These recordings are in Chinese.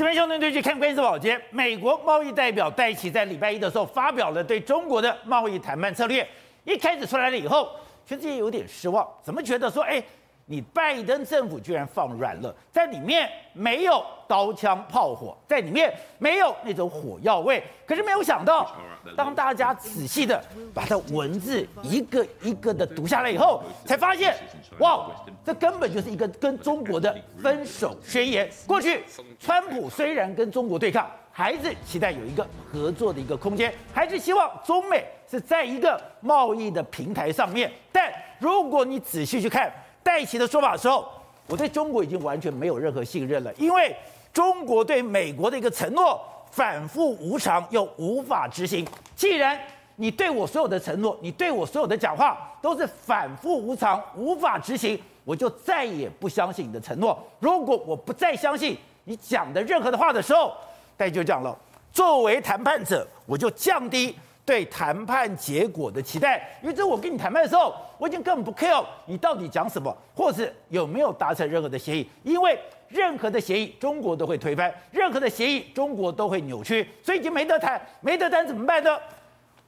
这边兄弟队去看关系宝杰，美国贸易代表戴奇在礼拜一的时候发表了对中国的贸易谈判策略。一开始出来了以后，全世界有点失望，怎么觉得说，哎，你拜登政府居然放软了，在里面没有刀枪炮火，在里面没有那种火药味。可是没有想到，当大家仔细的把它文字一个一个的读下来以后，才发现，哇，这根本就是一个跟中国的分手宣言。过去，川普虽然跟中国对抗，还是期待有一个合作的一个空间，还是希望中美是在一个贸易的平台上面。但如果你仔细去看戴琪的说法的时候，我对中国已经完全没有任何信任了，因为中国对美国的一个承诺反复无常又无法执行。既然你对我所有的承诺，你对我所有的讲话都是反复无常无法执行，我就再也不相信你的承诺。如果我不再相信你讲的任何的话的时候，戴就讲了，作为谈判者，我就降低对谈判结果的期待，因为这我跟你谈判的时候，我已经根本不 care 你到底讲什么，或是有没有达成任何的协议，因为任何的协议中国都会推翻，任何的协议中国都会扭曲，所以已经没得谈，没得谈怎么办呢？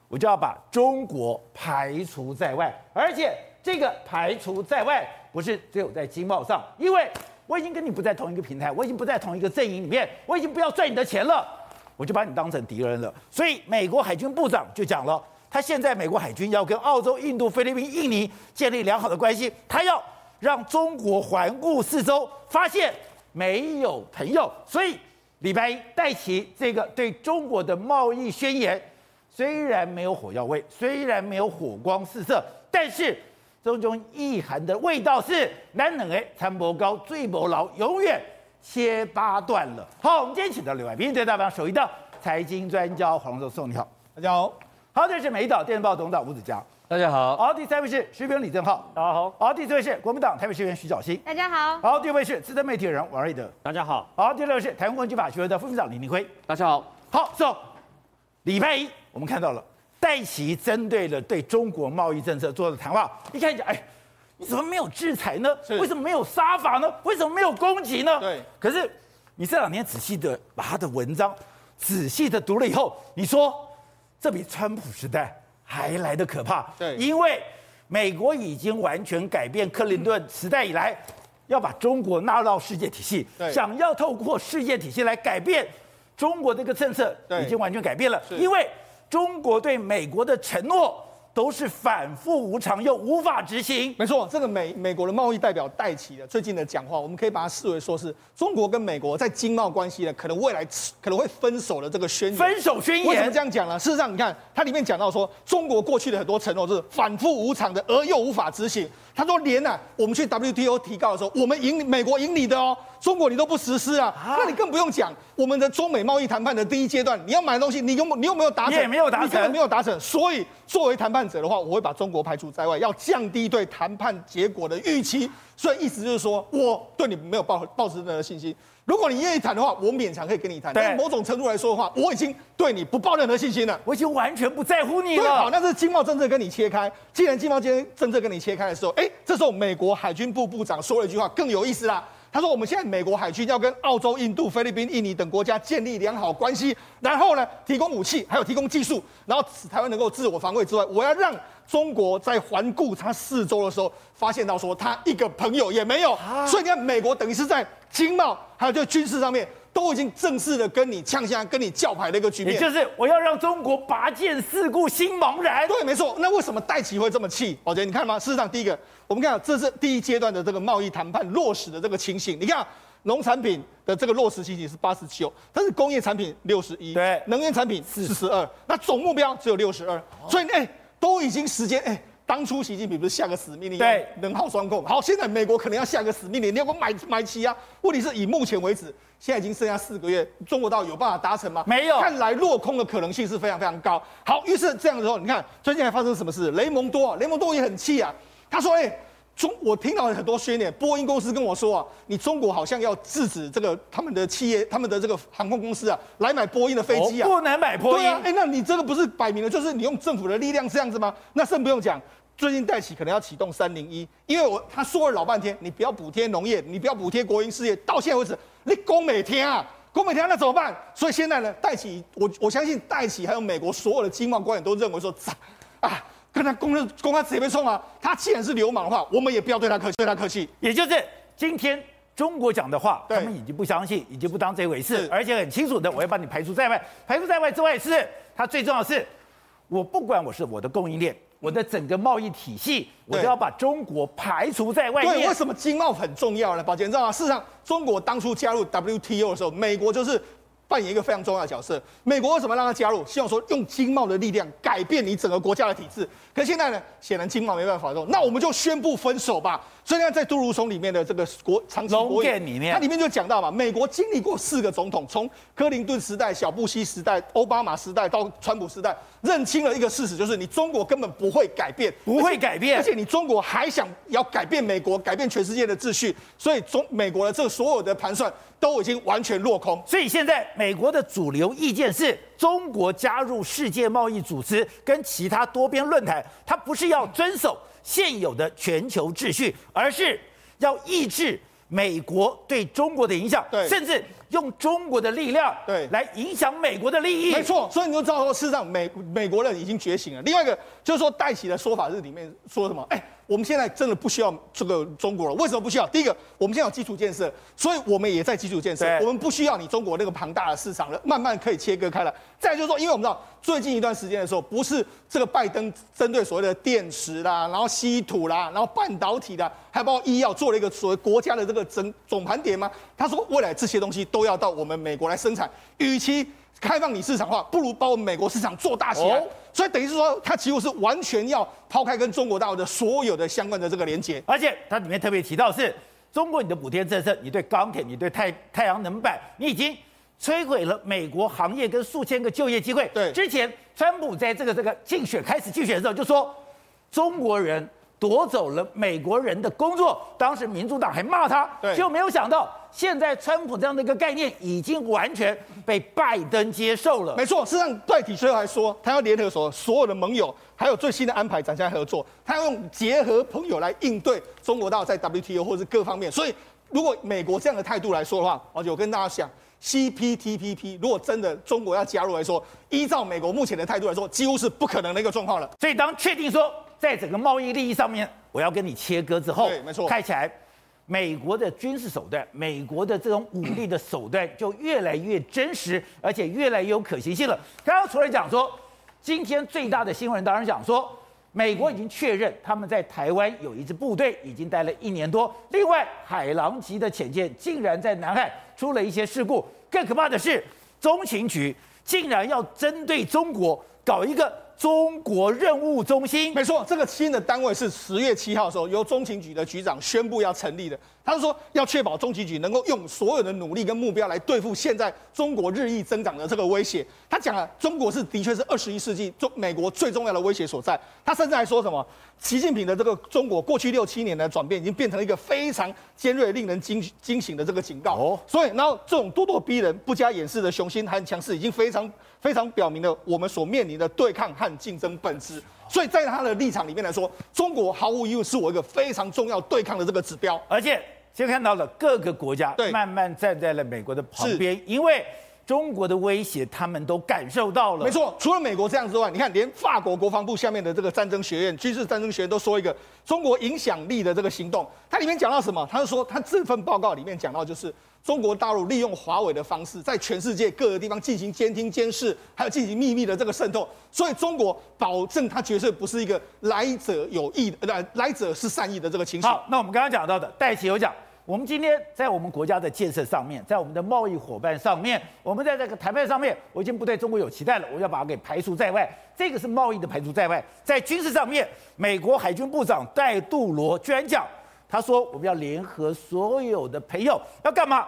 我就要把中国排除在外，而且这个排除在外不是只有在经贸上，因为。我已经跟你不在同一个平台，我已经不在同一个阵营里面，我已经不要赚你的钱了，我就把你当成敌人了。所以美国海军部长就讲了，他现在美国海军要跟澳洲、印度、菲律宾、印尼建立良好的关系，他要让中国环顾四周，发现没有朋友。所以礼拜一戴琪这个对中国的贸易宣言，虽然没有火药味，虽然没有火光四射，但是。这种意涵的味道是难能哎，参谋高，最谋劳，永远切八段了。好，我们今天请到两位，并且代表首一道财经专家黄教授，你好，大家好。好，这是美岛电视报董事长吴子嘉，大家好。好，第三位是时评李正浩，大家好。好，第四位是国民党台北市议员徐小新，大家好。好，第五位是资深媒体人王瑞德，大家好。好，第六位是台湾国际法学会的副秘书长李明辉，大家好。好，走。礼拜一我们看到了戴奇针对了对中国贸易政策做的谈话，一开始哎。你怎么没有制裁呢？为什么没有杀法呢？为什么没有攻击呢？对。可是你这两年仔细的把他的文章仔细的读了以后，你说这比川普时代还来得可怕。对。因为美国已经完全改变克林顿时代以来要把中国纳入到世界体系，想要透过世界体系来改变中国这个政策，已经完全改变了。因为中国对美国的承诺。都是反复无常又无法执行。没错，这个美美国的贸易代表戴琪的最近的讲话，我们可以把它视为说是中国跟美国在经贸关系呢，可能未来可能会分手的这个宣言。分手宣言？为什么这样讲呢？事实上，你看它里面讲到说，中国过去的很多承诺是反复无常的，而又无法执行。他说连啊，我们去 WTO 提告的时候，我们赢美国赢你的哦，中国你都不实施啊，啊那你更不用讲我们的中美贸易谈判的第一阶段，你要买的东西，你有你有没有达成？也没有达成，你根本没有达成。所以作为谈判者的话，我会把中国排除在外，要降低对谈判结果的预期。所以意思就是说，我对你没有抱抱持任何信心。如果你愿意谈的话，我勉强可以跟你谈。但某种程度来说的话，我已经对你不抱任何信心了。我已经完全不在乎你了。对，好，那是经贸政策跟你切开。既然经贸政策跟你切开的时候，哎，这时候美国海军部部长说了一句话，更有意思啦。他说：“我们现在美国海军要跟澳洲、印度、菲律宾、印尼等国家建立良好关系，然后呢，提供武器，还有提供技术，然后使台湾能够自我防卫之外，我要让中国在环顾他四周的时候，发现到说他一个朋友也没有。所以你看，美国等于是在经贸还有就军事上面。”都已经正式的跟你呛下，跟你叫牌的一个局面，也就是我要让中国拔剑四顾心茫然。对，没错。那为什么戴琪会这么气？宝杰，你看吗？事实上，第一个，我们看这是第一阶段的这个贸易谈判落实的这个情形。你看，农产品的这个落实情形是八十九，但是工业产品六十一，对，能源产品四十二，那总目标只有六十二。所以，哎，都已经时间，哎。当初习近平不是下个死命令，对，能耗双控。好，现在美国可能要下个死命令，你要不买买齐啊？问题是以目前为止，现在已经剩下四个月，中国到底有办法达成吗？没有，看来落空的可能性是非常非常高。好，于是这样的时候，你看最近还发生什么事？雷蒙多，雷蒙多也很气啊，他说：“哎、欸。”中我听到很多宣言，波音公司跟我说啊，你中国好像要制止这个他们的企业、他们的这个航空公司啊，来买波音的飞机啊，不能买波音。对啊，哎，那你这个不是摆明了就是你用政府的力量这样子吗？那甚不用讲，最近戴琪可能要启动三零一，因为我他说了老半天，你不要补贴农业，你不要补贴国营事业，到现在为止你供每天啊。供美天那怎么办？所以现在呢，戴琪，我我相信戴琪还有美国所有的经贸官员都认为说，啊，跟他公公开直接被冲啊！他既然是流氓的话，我们也不要对他客气，对他客气。也就是今天中国讲的话，他们已经不相信，已经不当这回事，而且很清楚的，我要把你排除在外。排除在外之外是，他最重要的是，我不管我是我的供应链。我的整个贸易体系，我都要把中国排除在外面。对，为什么经贸很重要呢？宝杰，你知道吗？事实上，中国当初加入 WTO 的时候，美国就是。扮演一个非常重要的角色。美国为什么让他加入？希望说用经贸的力量改变你整个国家的体制。可是现在呢，显然经贸没办法做，那我们就宣布分手吧。所以呢，在杜如松里面的这个国长期国会里面，它里面就讲到嘛，美国经历过四个总统，从克林顿时代、小布希时代、奥巴马时代到川普时代，认清了一个事实，就是你中国根本不会改变，不会改变，而且你中国还想要改变美国，改变全世界的秩序，所以中美国的这所有的盘算。都已经完全落空，所以现在美国的主流意见是中国加入世界贸易组织跟其他多边论坛，它不是要遵守现有的全球秩序，而是要抑制美国对中国的影响，对，甚至用中国的力量对来影响美国的利益。没错，所以你就知道说，事实上美美国人已经觉醒了。另外一个就是说，戴奇的说法是里面说什么？哎。我们现在真的不需要这个中国了，为什么不需要？第一个，我们现在有基础建设，所以我们也在基础建设，我们不需要你中国那个庞大的市场了，慢慢可以切割开来。再来就是说，因为我们知道最近一段时间的时候，不是这个拜登针对所谓的电池啦，然后稀土啦，然后半导体啦，还包括医药，做了一个所谓国家的这个整总盘点吗？他说未来这些东西都要到我们美国来生产，与其开放你市场化，不如把我们美国市场做大起来。哦所以等于是说，它几乎是完全要抛开跟中国大陆的所有的相关的这个连接，而且它里面特别提到是，中国你的补贴政策，你对钢铁，你对太太阳能板，你已经摧毁了美国行业跟数千个就业机会。对，之前川普在这个这个竞选开始竞选的时候就说，中国人夺走了美国人的工作，当时民主党还骂他，对，就没有想到。现在川普这样的一个概念已经完全被拜登接受了。没错，事实上，戴琪最后还说，他要联合所所有的盟友，还有最新的安排展开合作，他要用结合朋友来应对中国大陆在 WTO 或者是各方面。所以，如果美国这样的态度来说的话，而且我跟大家讲，CPTPP 如果真的中国要加入来说，依照美国目前的态度来说，几乎是不可能的一个状况了。所以，当确定说在整个贸易利益上面，我要跟你切割之后，对，没错，看起来。美国的军事手段，美国的这种武力的手段就越来越真实，而且越来越有可行性了。刚刚除了讲说，今天最大的新闻当然讲说，美国已经确认他们在台湾有一支部队已经待了一年多。另外，海狼级的潜舰竟然在南海出了一些事故。更可怕的是，中情局竟然要针对中国搞一个。中国任务中心，没错，这个新的单位是十月七号的时候由中情局的局长宣布要成立的。他是说要确保中情局能够用所有的努力跟目标来对付现在中国日益增长的这个威胁。他讲了，中国是的确是二十一世纪中美国最重要的威胁所在。他甚至还说什么，习近平的这个中国过去六七年的转变，已经变成了一个非常尖锐、令人惊惊醒的这个警告。哦，所以然后这种咄咄逼人、不加掩饰的雄心和强势，已经非常。非常表明了我们所面临的对抗和竞争本质，所以在他的立场里面来说，中国毫无疑问是我一个非常重要对抗的这个指标。而且，先看到了各个国家慢慢站在了美国的旁边，因为中国的威胁他们都感受到了。没错，除了美国这样之外，你看连法国国防部下面的这个战争学院、军事战争学院都说一个中国影响力的这个行动，它里面讲到什么？他就说他这份报告里面讲到就是。中国大陆利用华为的方式，在全世界各个地方进行监听监视，还有进行秘密的这个渗透，所以中国保证它绝对不是一个来者有意的，来来者是善意的这个情绪。好，那我们刚刚讲到的，戴琪有讲，我们今天在我们国家的建设上面，在我们的贸易伙伴上面，我们在这个谈判上面，我已经不对中国有期待了，我要把它给排除在外。这个是贸易的排除在外。在军事上面，美国海军部长戴杜罗居然讲。他说：“我们要联合所有的朋友，要干嘛？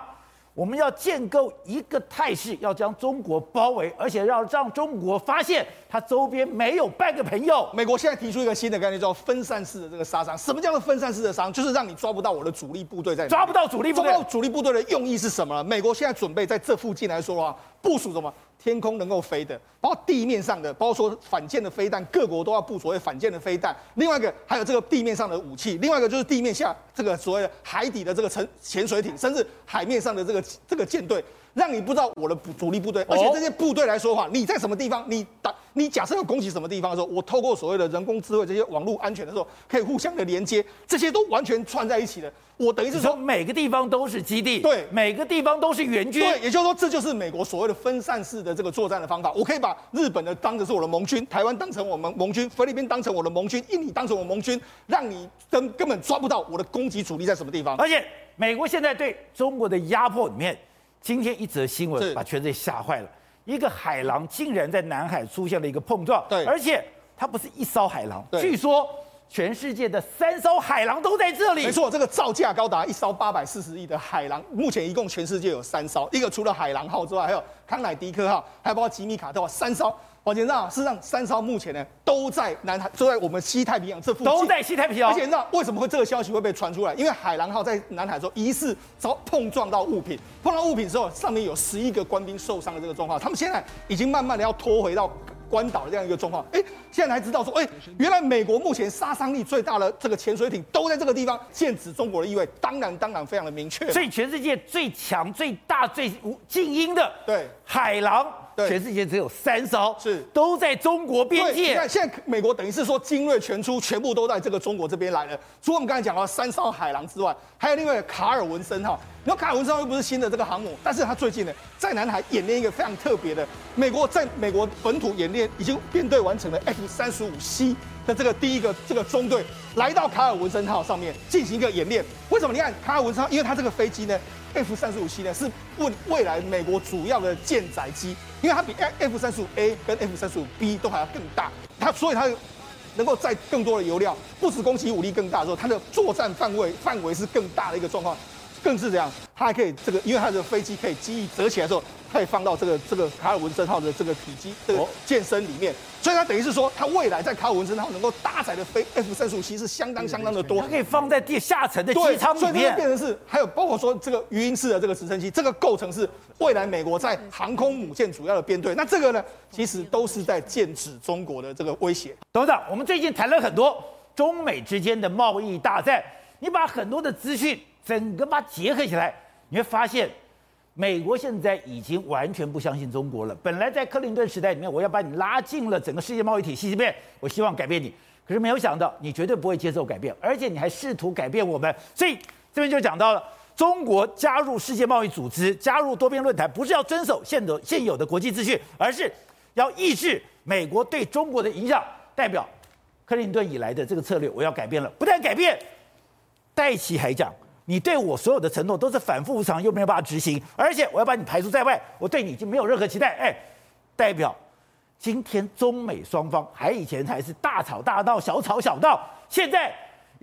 我们要建构一个态势，要将中国包围，而且要让中国发现他周边没有半个朋友。美国现在提出一个新的概念，叫分散式的这个杀伤。什么叫做分散式的杀伤？就是让你抓不到我的主力部队在哪。抓不到主力部队，抓不到主力部队的用意是什么？美国现在准备在这附近来说的话，部署什么？”天空能够飞的，包括地面上的，包括说反舰的飞弹，各国都要布所谓反舰的飞弹。另外一个还有这个地面上的武器，另外一个就是地面下这个所谓的海底的这个沉潜水艇，甚至海面上的这个这个舰队。让你不知道我的主力部队，而且这些部队来说话，你在什么地方，你打，你假设要攻击什么地方的时候，我透过所谓的人工智慧这些网络安全的时候，可以互相的连接，这些都完全串在一起的。我等于是说，每个地方都是基地，对，每个地方都是援军，对，也就是说，这就是美国所谓的分散式的这个作战的方法。我可以把日本的当成是我的盟军，台湾当成我们盟军，菲律宾当成我的盟军，印尼当成我盟军，让你根根本抓不到我的攻击主力在什么地方。而且，美国现在对中国的压迫里面，今天一则新闻把全世界吓坏了，一个海狼竟然在南海出现了一个碰撞，对，而且它不是一艘海狼，据说。全世界的三艘海狼都在这里。没错，这个造价高达一艘八百四十亿的海狼，目前一共全世界有三艘，一个除了海狼号之外，还有康乃狄克号，还有包括吉米卡特号，三艘。王先生，事实上三艘目前呢都在南海，都在我们西太平洋这附近，都在西太平洋。而且那为什么会这个消息会被传出来？因为海狼号在南海的时候疑似遭碰撞到物品，碰到物品之后，上面有十一个官兵受伤的这个状况，他们现在已经慢慢的要拖回到。关岛的这样一个状况，哎，现在才知道说，哎，原来美国目前杀伤力最大的这个潜水艇都在这个地方，剑指中国的意味，当然当然非常的明确。所以全世界最强、最大、最无静音的，对，海狼。对，全世界只有三艘，是都在中国边界。你看，现在美国等于是说精锐全出，全部都在这个中国这边来了。除了我们刚才讲到三艘海狼之外，还有另外卡尔文森号。你说卡尔文森号又不是新的这个航母，但是他最近呢，在南海演练一个非常特别的，美国在美国本土演练已经编队完成了 F 三十五 C 的这个第一个这个中队来到卡尔文森号上面进行一个演练。为什么？你看卡尔文森号，因为它这个飞机呢。F 三十五 C 呢是未未来美国主要的舰载机，因为它比 F 三十五 A 跟 F 三十五 B 都还要更大，它所以它能够载更多的油料，不止攻击武力更大之后，它的作战范围范围是更大的一个状况，更是这样，它还可以这个，因为它的飞机可以机翼折起来之后。可以放到这个这个卡尔文森号的这个体积这个舰身里面，所以它等于是说，它未来在卡尔文森号能够搭载的飞 F 三十五 C 是相当相当的多，它可以放在地下层的机舱里面。所以这个变成是还有包括说这个鱼鹰式的这个直升机，这个构成是未来美国在航空母舰主要的编队。那这个呢，其实都是在剑指中国的这个威胁。董事长，我们最近谈了很多中美之间的贸易大战，你把很多的资讯整个把它结合起来，你会发现。美国现在已经完全不相信中国了。本来在克林顿时代里面，我要把你拉进了整个世界贸易体系里面，我希望改变你。可是没有想到，你绝对不会接受改变，而且你还试图改变我们。所以这边就讲到了，中国加入世界贸易组织、加入多边论坛，不是要遵守现有现有的国际秩序，而是要抑制美国对中国的影响。代表克林顿以来的这个策略，我要改变了。不但改变，戴奇还讲。你对我所有的承诺都是反复无常，又没有办法执行，而且我要把你排除在外，我对你已经没有任何期待。哎，代表今天中美双方还以前还是大吵大闹、小吵小闹，现在。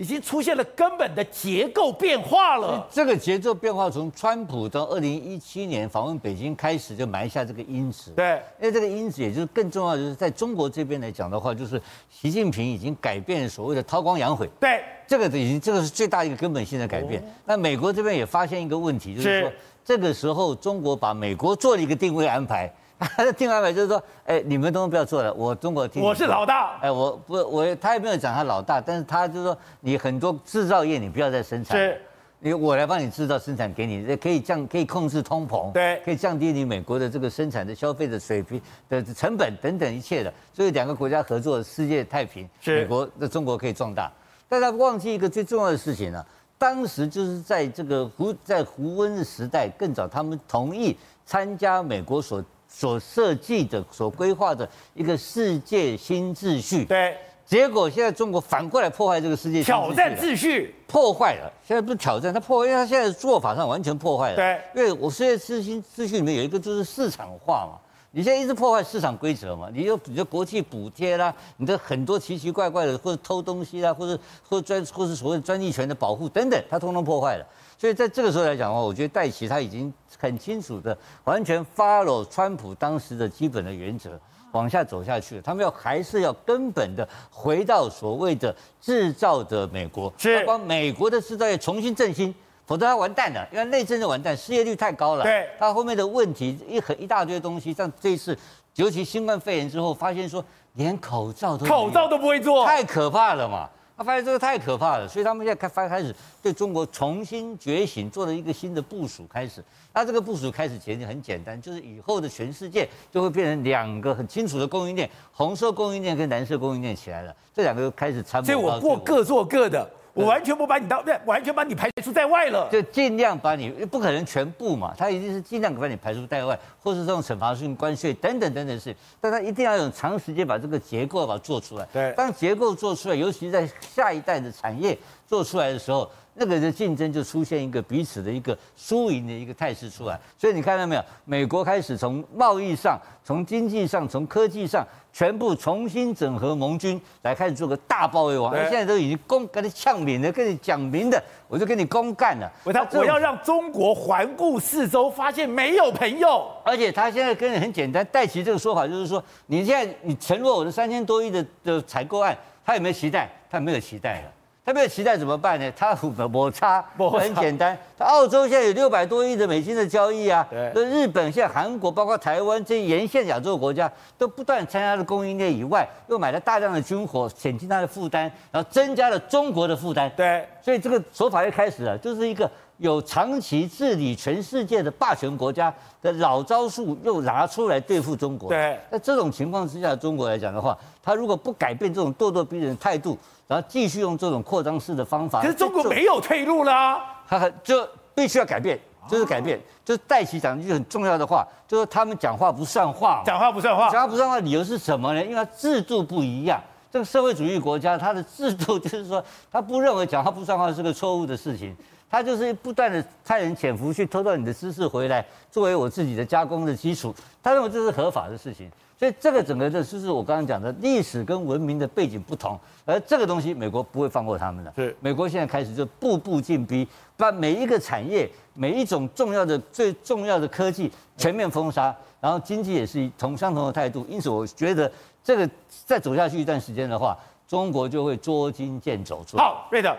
已经出现了根本的结构变化了。这个节奏变化从川普到二零一七年访问北京开始就埋下这个因子。对，因为这个因子也就是更重要，就是在中国这边来讲的话，就是习近平已经改变所谓的韬光养晦。对，这个已经这个是最大一个根本性的改变。那美国这边也发现一个问题，就是说这个时候中国把美国做了一个定位安排。他的定安排就是说，哎，你们都不要做了，我中国听。我是老大。哎，我不，我他也没有讲他老大，但是他就是说，你很多制造业你不要再生产，是，你我来帮你制造生产给你，可以降，可以控制通膨，对，可以降低你美国的这个生产的消费的水平的成本等等一切的，所以两个国家合作，世界太平，是，美国的中国可以壮大。但他忘记一个最重要的事情呢、啊，当时就是在这个胡在胡温的时代更早，他们同意参加美国所。所设计的、所规划的一个世界新秩序，对，结果现在中国反过来破坏这个世界挑战秩序，破坏了。现在不是挑战，他破坏，因为他现在做法上完全破坏了。对，因为我世界新秩序里面有一个就是市场化嘛，你现在一直破坏市场规则嘛，你就你的国际补贴啦，你的很多奇奇怪怪的或者偷东西啦，或者或者专或是所谓的专利权的保护等等，它通通破坏了。所以在这个时候来讲的话，我觉得戴琪他已经很清楚的完全 follow 川普当时的基本的原则往下走下去。他们要还是要根本的回到所谓的制造的美国，是要把美国的制造业重新振兴，否则他完蛋了，因为内政就完蛋，失业率太高了。对，他后面的问题一很一大堆东西，像这一次尤其新冠肺炎之后，发现说连口罩都口罩都不会做，太可怕了嘛。他发现这个太可怕了，所以他们现在开发开始对中国重新觉醒，做了一个新的部署开始。那这个部署开始前就很简单，就是以后的全世界就会变成两个很清楚的供应链，红色供应链跟蓝色供应链起来了，这两个就开始参谋。所以我过各做各的。我完全不把你当，对，完全把你排除在外了。就尽量把你，不可能全部嘛，他一定是尽量把你排除在外，或是这种惩罚性关税等等等等事，但他一定要用长时间把这个结构把它做出来。对，当结构做出来，尤其在下一代的产业做出来的时候。那个的竞争就出现一个彼此的一个输赢的一个态势出来，所以你看到没有？美国开始从贸易上、从经济上、从科技上，全部重新整合盟军，来开始做个大包围网。现在都已经公跟你呛明的，跟你讲明的，我就跟你公干了。我要我要让中国环顾四周，发现没有朋友。而且他现在跟你很简单，戴琪这个说法就是说，你现在你承诺我的三千多亿的的采购案，他有没有期待？他没有期待了。他没有期待怎么办呢？他摩擦，很简单。他澳洲现在有六百多亿的美金的交易啊。对。那日本、现在韩国，包括台湾这些沿线亚洲国家，都不断参加了供应链以外，又买了大量的军火，减轻他的负担，然后增加了中国的负担。对。所以这个手法又开始了，就是一个有长期治理全世界的霸权国家的老招数，又拿出来对付中国。对。那这种情况之下，中国来讲的话，他如果不改变这种咄咄逼人的态度，然后继续用这种扩张式的方法，可是中国没有退路了，他就必须要改变，就是改变，就是戴琪讲一句很重要的话，就是他们讲话不算话，讲话不算话，讲话不算话，理由是什么呢？因为他制度不一样，这个社会主义国家，它的制度就是说，他不认为讲话不算话是个错误的事情，他就是不断的派人潜伏去偷到你的知识回来，作为我自己的加工的基础，他认为这是合法的事情。所以这个整个的就是我刚刚讲的历史跟文明的背景不同，而这个东西美国不会放过他们的。是，美国现在开始就步步进逼，把每一个产业、每一种重要的、最重要的科技全面封杀，然后经济也是同相同的态度。因此，我觉得这个再走下去一段时间的话，中国就会捉襟见肘。好，瑞德，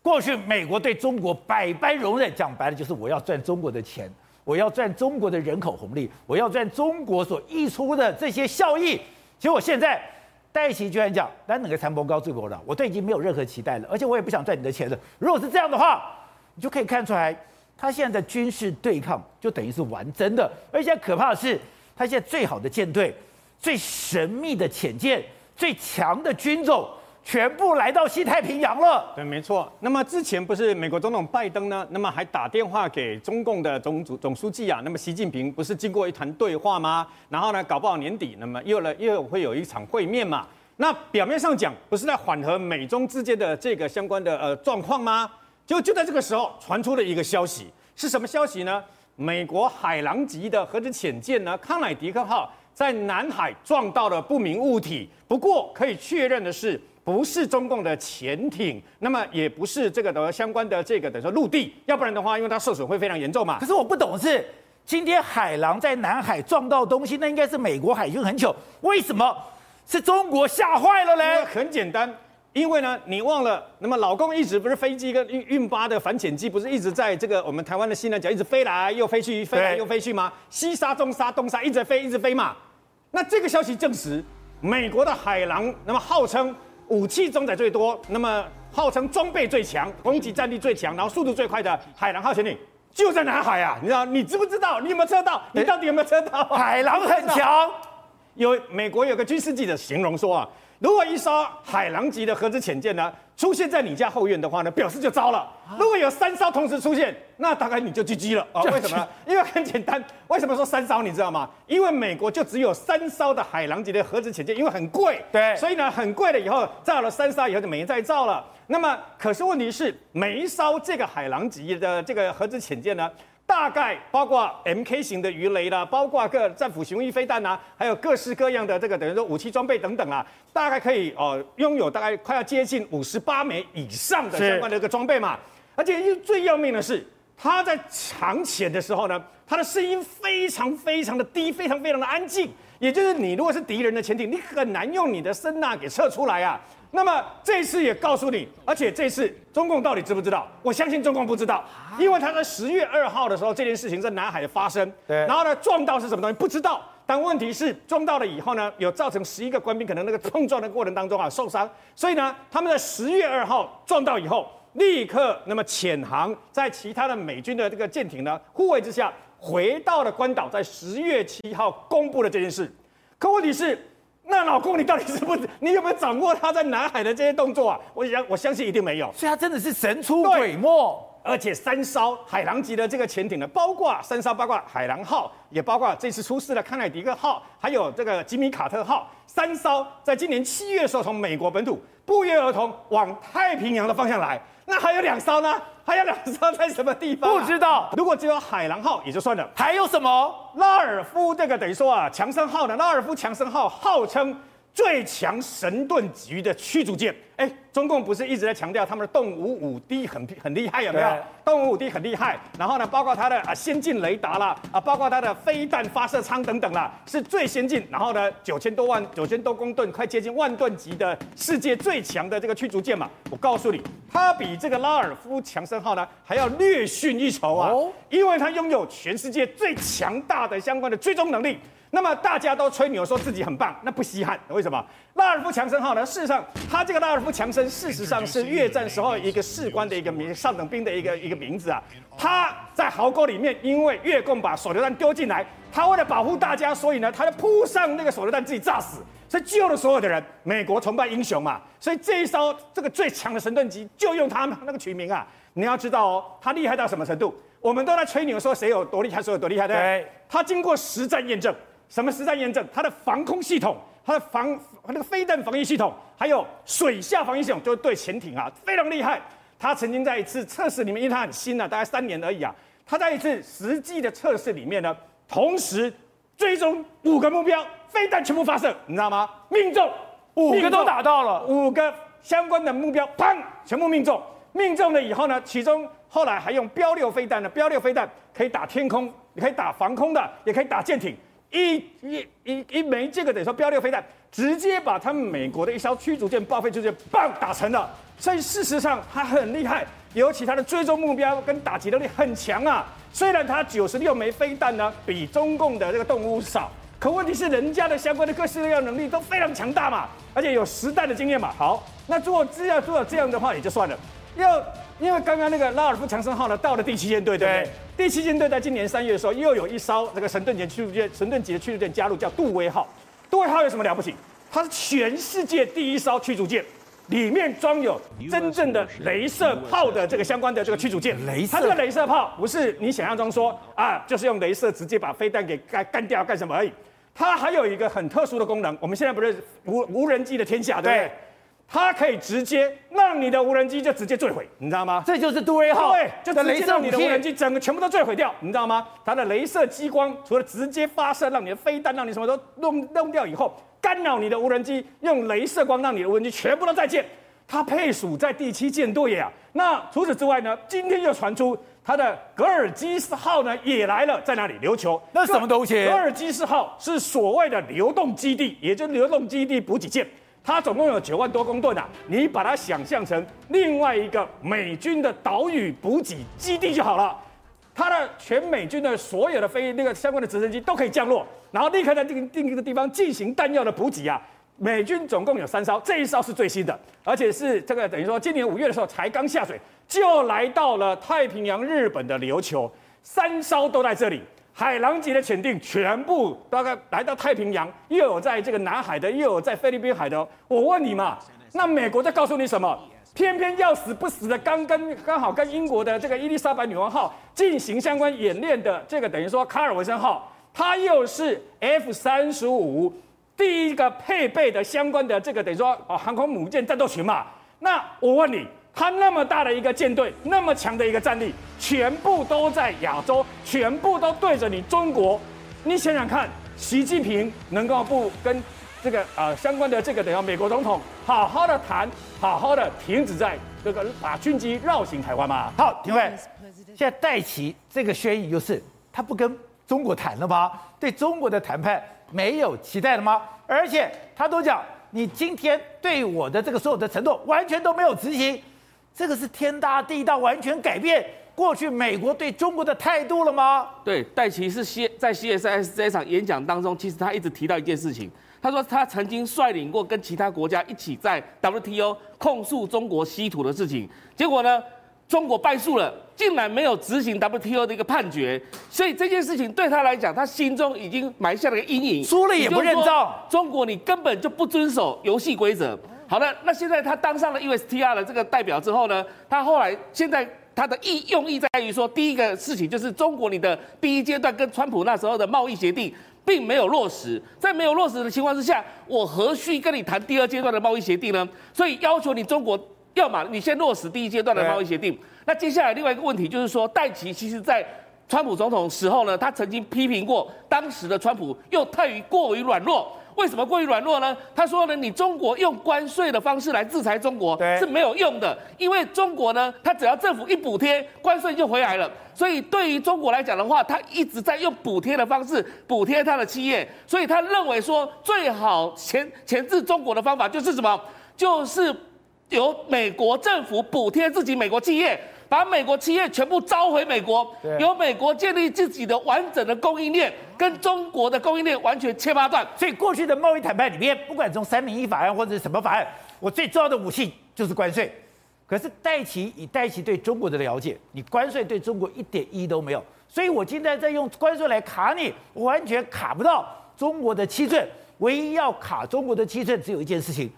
过去美国对中国百般容忍，讲白了就是我要赚中国的钱。我要赚中国的人口红利，我要赚中国所溢出的这些效益。其实我现在戴琪居然讲，咱哪个参谋高最高了？我对已经没有任何期待了，而且我也不想赚你的钱了。如果是这样的话，你就可以看出来，他现在的军事对抗就等于是玩真的。而且可怕的是，他现在最好的舰队、最神秘的潜舰、最强的军种。全部来到西太平洋了。对，没错。那么之前不是美国总统拜登呢？那么还打电话给中共的总总总书记啊。那么习近平不是经过一谈对话吗？然后呢，搞不好年底，那么又了又会有一场会面嘛。那表面上讲，不是在缓和美中之间的这个相关的呃状况吗？就就在这个时候传出了一个消息，是什么消息呢？美国海狼级的核子潜舰呢，康乃狄克号在南海撞到了不明物体。不过可以确认的是。不是中共的潜艇，那么也不是这个的相关的这个等于说陆地，要不然的话，因为它受损会非常严重嘛。可是我不懂的是，今天海狼在南海撞到东西，那应该是美国海军很久，为什么是中国吓坏了嘞？很简单，因为呢，你忘了，那么老公一直不是飞机跟运运八的反潜机，不是一直在这个我们台湾的西南角一直飞来又飞去，飞来又飞去吗？西沙、中沙、东沙一直飞一直飞嘛。那这个消息证实，美国的海狼那么号称。武器装载最多，那么号称装备最强、攻击战力最强，然后速度最快的海狼号潜艇就在南海啊！你知道？你知不知道？你有没有测到？你到底有没有测到？海狼很强。有美国有个军事记者形容说啊。如果一艘海狼级的核子潜舰呢出现在你家后院的话呢，表示就糟了。如果有三艘同时出现，那大概你就 GG 了啊？为什么呢？因为很简单，为什么说三艘你知道吗？因为美国就只有三艘的海狼级的核子潜舰，因为很贵，对，所以呢很贵了以后造了三艘以后就没再造了。那么可是问题是，每一艘这个海狼级的这个核子潜舰呢？大概包括 MK 型的鱼雷啦，包括各战斧巡弋飞弹呐，还有各式各样的这个等于说武器装备等等啊，大概可以哦拥有大概快要接近五十八枚以上的相关的一个装备嘛。而且最要命的是，它在长潜的时候呢，它的声音非常非常的低，非常非常的安静。也就是你如果是敌人的潜艇，你很难用你的声呐给测出来啊。那么这次也告诉你，而且这次中共到底知不知道？我相信中共不知道，因为他在十月二号的时候这件事情在南海发生，对，然后呢撞到是什么东西不知道，但问题是撞到了以后呢，有造成十一个官兵可能那个碰撞的过程当中啊受伤，所以呢，他们在十月二号撞到以后，立刻那么潜航在其他的美军的这个舰艇呢护卫之下，回到了关岛，在十月七号公布了这件事。可问题是，那老公你到底是不是？你有没有掌握他在南海的这些动作啊？我想我相信一定没有，所以他真的是神出鬼没。而且三艘海狼级的这个潜艇呢，包括三艘，包括海狼号，也包括这次出事的康乃狄克号，还有这个吉米卡特号，三艘在今年七月的时候从美国本土不约而同往太平洋的方向来。那还有两艘呢？还有两艘在什么地方啊？不知道。如果只有海狼号也就算了，还有什么？拉尔夫这个等于说啊，强森号呢？拉尔夫强森号号称。最强神盾级的驱逐舰，哎，中共不是一直在强调他们的动五五 D 很很厉害，有没有？动五五 D 很厉害，然后呢，包括它的啊先进雷达啦，啊，包括它的飞弹发射舱等等啦，是最先进。然后呢，九千多万、九千多公吨，快接近万吨级的世界最强的这个驱逐舰嘛。我告诉你，它比这个拉尔夫强森号呢还要略逊一筹啊，因为它拥有全世界最强大的相关的追踪能力。那么大家都吹牛说自己很棒，那不稀罕。为什么？拉尔夫强森号呢？事实上，它这个拉尔夫强森，事实上是越战时候一个士官的一个名，上等兵的一个一个名字啊。他在壕沟里面，因为越共把手榴弹丢进来，他为了保护大家，所以呢，他就扑上那个手榴弹，自己炸死，所以救了所有的人。美国崇拜英雄嘛，所以这一艘这个最强的神盾机就用他那个取名啊。你要知道哦，他厉害到什么程度？我们都在吹牛说谁有多厉害，谁有多厉害，对不对？他经过实战验证。什么实战验证？他的防空系统，它的防那个飞弹防御系统，还有水下防御系统，就是对潜艇啊非常厉害。它曾经在一次测试里面，因为它很新啊，大概三年而已啊。它在一次实际的测试里面呢，同时追踪五个目标，飞弹全部发射，你知道吗？命中，五个都打到了，五个相关的目标，砰，全部命中。命中了以后呢，其中后来还用标六飞弹呢，标六飞弹可以打天空，也可以打防空的，也可以打舰艇。一一一一枚这个等于说标六飞弹，直接把他们美国的一艘驱逐舰报废驱逐舰棒打沉了。所以事实上它很厉害，尤其它的追踪目标跟打击能力很强啊。虽然它九十六枚飞弹呢比中共的这个动物少，可问题是人家的相关的各式各样能力都非常强大嘛，而且有实弹的经验嘛。好，那做这样做到这样的话也就算了，要。因为刚刚那个拉尔夫强森号呢，到了第七舰队，对不对？对第七舰队在今年三月的时候，又有一艘这个神盾级驱逐舰、神盾级的驱逐舰加入，叫杜威号。杜威号有什么了不起？它是全世界第一艘驱逐舰，里面装有真正的镭射炮的这个相关的这个驱逐舰。镭射，它这个镭射炮不是你想象中说啊，就是用镭射直接把飞弹给干干掉干什么而已。它还有一个很特殊的功能，我们现在不是无无人机的天下，对不对？对它可以直接让你的无人机就直接坠毁，你知道吗？这就是杜威号，对，就直接让你的无人机整个全部都坠毁掉，你知道吗？它的镭射激光除了直接发射让你的飞弹，让你什么都弄弄掉以后，干扰你的无人机，用镭射光让你的无人机全部都再见。它配属在第七舰队呀。那除此之外呢？今天又传出它的格尔基斯号呢也来了，在哪里？琉球。那什么东西？格尔基斯号是所谓的流动基地，也就是流动基地补给舰。它总共有九万多公吨啊！你把它想象成另外一个美军的岛屿补给基地就好了。它的全美军的所有的飞那个相关的直升机都可以降落，然后立刻在定定一个地方进行弹药的补给啊。美军总共有三艘，这一艘是最新的，而且是这个等于说今年五月的时候才刚下水，就来到了太平洋日本的琉球，三艘都在这里。海狼级的潜艇全部大概来到太平洋，又有在这个南海的，又有在菲律宾海的。我问你嘛，那美国在告诉你什么？偏偏要死不死的，刚跟刚好跟英国的这个伊丽莎白女王号进行相关演练的这个等于说卡尔文森号，它又是 F 三十五第一个配备的相关的这个等于说哦航空母舰战斗群嘛。那我问你。他那么大的一个舰队，那么强的一个战力，全部都在亚洲，全部都对着你中国。你想想看，习近平能够不跟这个呃相关的这个等下美国总统好好的谈，好好的停止在这个把军机绕行台湾吗？好，廷辉，现在戴琪这个宣言就是他不跟中国谈了吗？对中国的谈判没有期待了吗？而且他都讲，你今天对我的这个所有的承诺完全都没有执行。这个是天大地大，完全改变过去美国对中国的态度了吗？对，戴琪是 C 在 CSIS 这一场演讲当中，其实他一直提到一件事情，他说他曾经率领过跟其他国家一起在 WTO 控诉中国稀土的事情，结果呢，中国败诉了，竟然没有执行 WTO 的一个判决，所以这件事情对他来讲，他心中已经埋下了一个阴影，输了也不认账。中国你根本就不遵守游戏规则。好的，那现在他当上了 USTR 的这个代表之后呢，他后来现在。他的意用意在于说，第一个事情就是中国你的第一阶段跟川普那时候的贸易协定并没有落实，在没有落实的情况之下，我何须跟你谈第二阶段的贸易协定呢？所以要求你中国要么你先落实第一阶段的贸易协定。那接下来另外一个问题就是说，戴琪其实在川普总统时候呢，他曾经批评过当时的川普又太于过于软弱。为什么过于软弱呢？他说呢，你中国用关税的方式来制裁中国是没有用的，因为中国呢，他只要政府一补贴，关税就回来了。所以对于中国来讲的话，他一直在用补贴的方式补贴他的企业，所以他认为说最好钳钳制中国的方法就是什么？就是由美国政府补贴自己美国企业。把美国企业全部召回美国，由美国建立自己的完整的供应链，跟中国的供应链完全切八段。所以过去的贸易谈判里面，不管从三零一法案或者什么法案，我最重要的武器就是关税。可是戴奇以戴奇对中国的了解，你关税对中国一点意义都没有。所以我今天在用关税来卡你，我完全卡不到中国的七寸。唯一要卡中国的七寸，只有一件事情，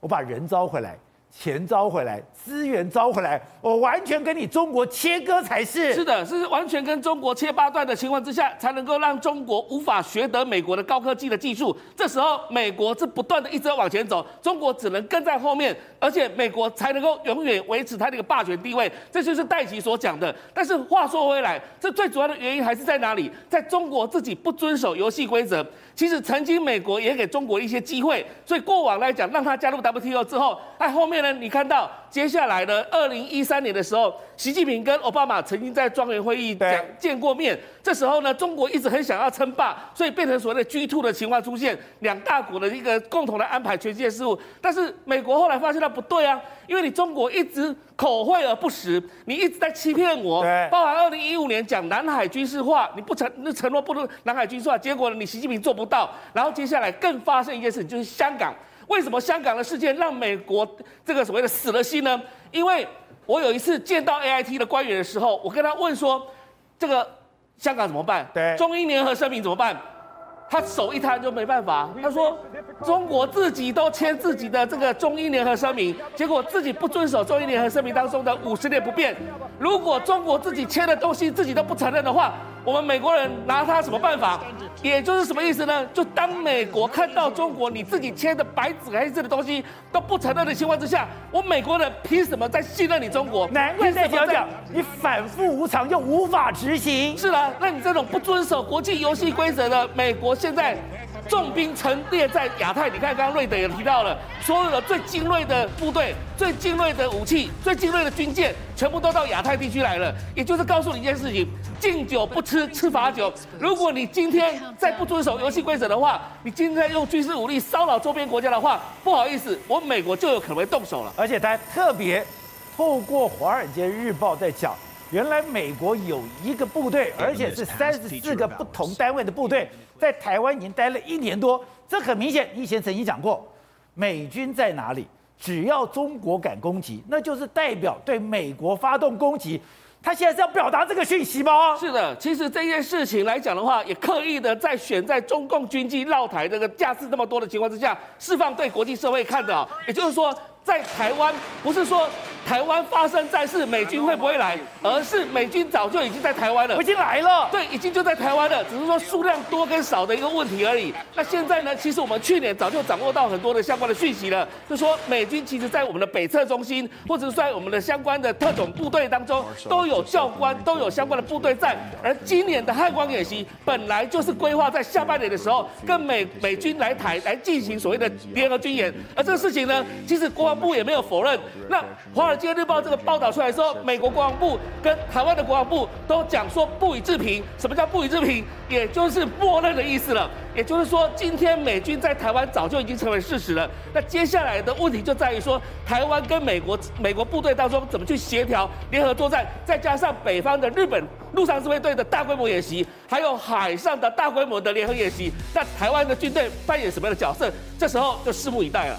我把人招回来。钱招回来，资源招回来，我完全跟你中国切割才是。是的，是完全跟中国切八段的情况之下，才能够让中国无法学得美国的高科技的技术。这时候，美国是不断的一直往前走，中国只能跟在后面，而且美国才能够永远维持它的一个霸权地位。这就是戴琪所讲的。但是话说回来，这最主要的原因还是在哪里？在中国自己不遵守游戏规则。其实曾经美国也给中国一些机会，所以过往来讲，让他加入 WTO 之后，哎，后面呢，你看到接下来的二零一三年的时候，习近平跟奥巴马曾经在庄园会议讲见过面。这时候呢，中国一直很想要称霸，所以变成所谓的 G2 的情况出现，两大国的一个共同的安排全世界事务。但是美国后来发现它不对啊，因为你中国一直口惠而不实，你一直在欺骗我。包含二零一五年讲南海军事化，你不承那承诺不能南海军事化，结果呢，你习近平做不到。然后接下来更发生一件事情，就是香港。为什么香港的事件让美国这个所谓的死了心呢？因为我有一次见到 AIT 的官员的时候，我跟他问说，这个。香港怎么办？对，中英联合声明怎么办？他手一摊就没办法。他说，中国自己都签自己的这个中英联合声明，结果自己不遵守中英联合声明当中的五十年不变。如果中国自己签的东西自己都不承认的话，我们美国人拿他什么办法？也就是什么意思呢？就当美国看到中国你自己签的白纸黑字的东西都不承认的情况之下，我美国人凭什么在信任你中国？难怪在讲讲你反复无常又无法执行。是啊，那你这种不遵守国际游戏规则的美国，现在重兵陈列在亚太。你看，刚刚瑞德也提到了，所有的最精锐的部队、最精锐的武器、最精锐的军舰，全部都到亚太地区来了。也就是告诉你一件事情。敬酒不吃吃罚酒。如果你今天再不遵守游戏规则的话，你今天用军事武力骚扰周边国家的话，不好意思，我美国就有可能会动手了。而且他还特别透过《华尔街日报》在讲，原来美国有一个部队，而且是三十四个不同单位的部队，在台湾已经待了一年多。这很明显，以前曾经讲过，美军在哪里，只要中国敢攻击，那就是代表对美国发动攻击。他现在是要表达这个讯息吗？是的，其实这件事情来讲的话，也刻意的在选在中共军机绕台这个架势这么多的情况之下，释放对国际社会看的啊，也就是说。在台湾，不是说台湾发生战事，美军会不会来，而是美军早就已经在台湾了，已经来了。对，已经就在台湾了，只是说数量多跟少的一个问题而已。那现在呢？其实我们去年早就掌握到很多的相关的讯息了，就说美军其实在我们的北侧中心，或者是在我们的相关的特种部队当中，都有教官，都有相关的部队在。而今年的汉光演习本来就是规划在下半年的时候，跟美美军来台来进行所谓的联合军演。而这个事情呢，其实国防部也没有否认。那《华尔街日报》这个报道出来说，美国国防部跟台湾的国防部都讲说不予置评。什么叫不予置评？也就是默认的意思了。也就是说，今天美军在台湾早就已经成为事实了。那接下来的问题就在于说，台湾跟美国美国部队当中怎么去协调联合作战，再加上北方的日本陆上自卫队的大规模演习，还有海上的大规模的联合演习，那台湾的军队扮演什么样的角色？这时候就拭目以待了。